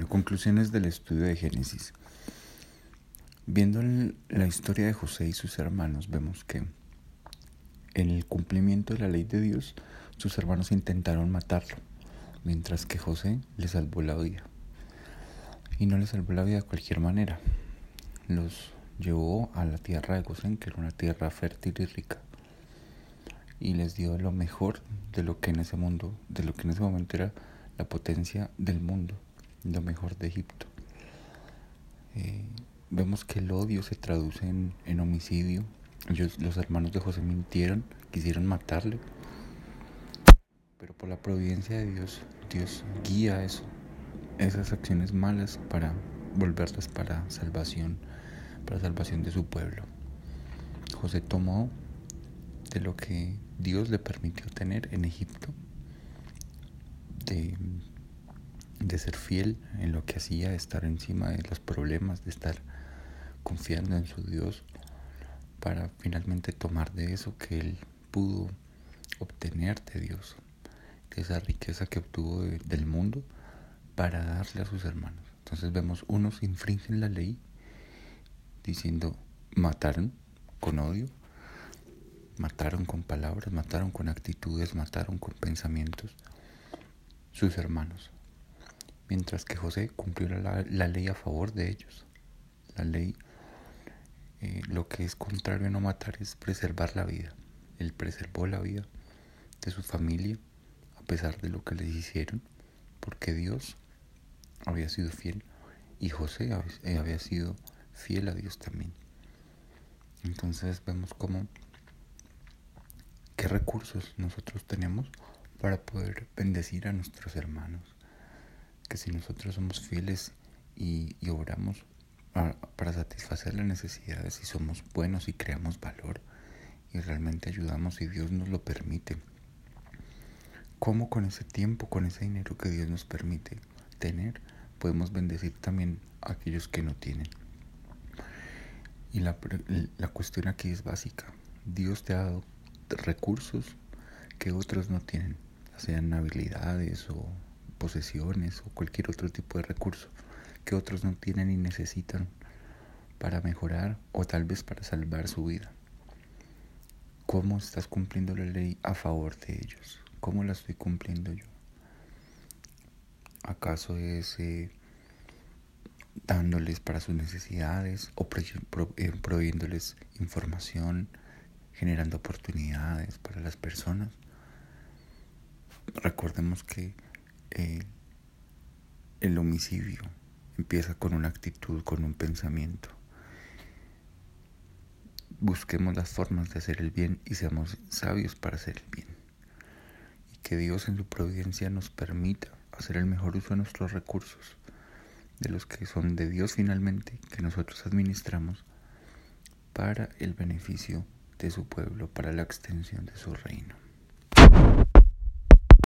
Bueno, conclusiones del estudio de Génesis. Viendo la historia de José y sus hermanos, vemos que en el cumplimiento de la ley de Dios, sus hermanos intentaron matarlo, mientras que José le salvó la vida. Y no le salvó la vida de cualquier manera. Los llevó a la tierra de Gosén, que era una tierra fértil y rica, y les dio lo mejor de lo que en ese mundo, de lo que en ese momento era la potencia del mundo, lo mejor de Egipto. Eh, vemos que el odio se traduce en, homicidio. los hermanos de José mintieron, quisieron matarle, pero por la providencia de Dios, Dios guía eso, esas acciones malas para volverlas para salvación, para salvación de su pueblo. José tomó de lo que Dios le permitió tener en Egipto, de, de ser fiel en lo que hacía, de estar encima de los problemas, de estar confiando en su Dios, para finalmente tomar de eso que él pudo obtener de Dios, de esa riqueza que obtuvo del mundo, para darle a sus hermanos. Entonces vemos, unos infringen la ley diciendo, mataron con odio, mataron con palabras, mataron con actitudes, mataron con pensamientos sus hermanos. Mientras que José cumplió la, ley a favor de ellos. La ley, eh, lo que es contrario a no matar es preservar la vida. Él preservó la vida de su familia a pesar de lo que les hicieron, porque Dios había sido fiel y José había sido fiel a Dios también. Entonces vemos cómo qué recursos nosotros tenemos para poder bendecir a nuestros hermanos. Que si nosotros somos fieles y, y obramos para satisfacer las necesidades y somos buenos y creamos valor y realmente ayudamos y Dios nos lo permite. ¿Cómo con ese tiempo, con ese dinero que Dios nos permite tener, podemos bendecir también a aquellos que no tienen? Y la, la cuestión aquí es básica. Dios te ha dado recursos que otros no tienen, sean habilidades o posesiones o cualquier otro tipo de recurso que otros no tienen y necesitan para mejorar o tal vez para salvar su vida. ¿Cómo estás cumpliendo la ley a favor de ellos? ¿Cómo la estoy cumpliendo yo? ¿Acaso es eh, dándoles para sus necesidades o eh, proveyéndoles información? generando oportunidades para las personas. Recordemos que el homicidio empieza con una actitud, con un pensamiento. Busquemos las formas de hacer el bien y seamos sabios para hacer el bien. Y que Dios en su providencia nos permita hacer el mejor uso de nuestros recursos, de los que son de Dios finalmente, que nosotros administramos para el beneficio de su pueblo para la extensión de su reino.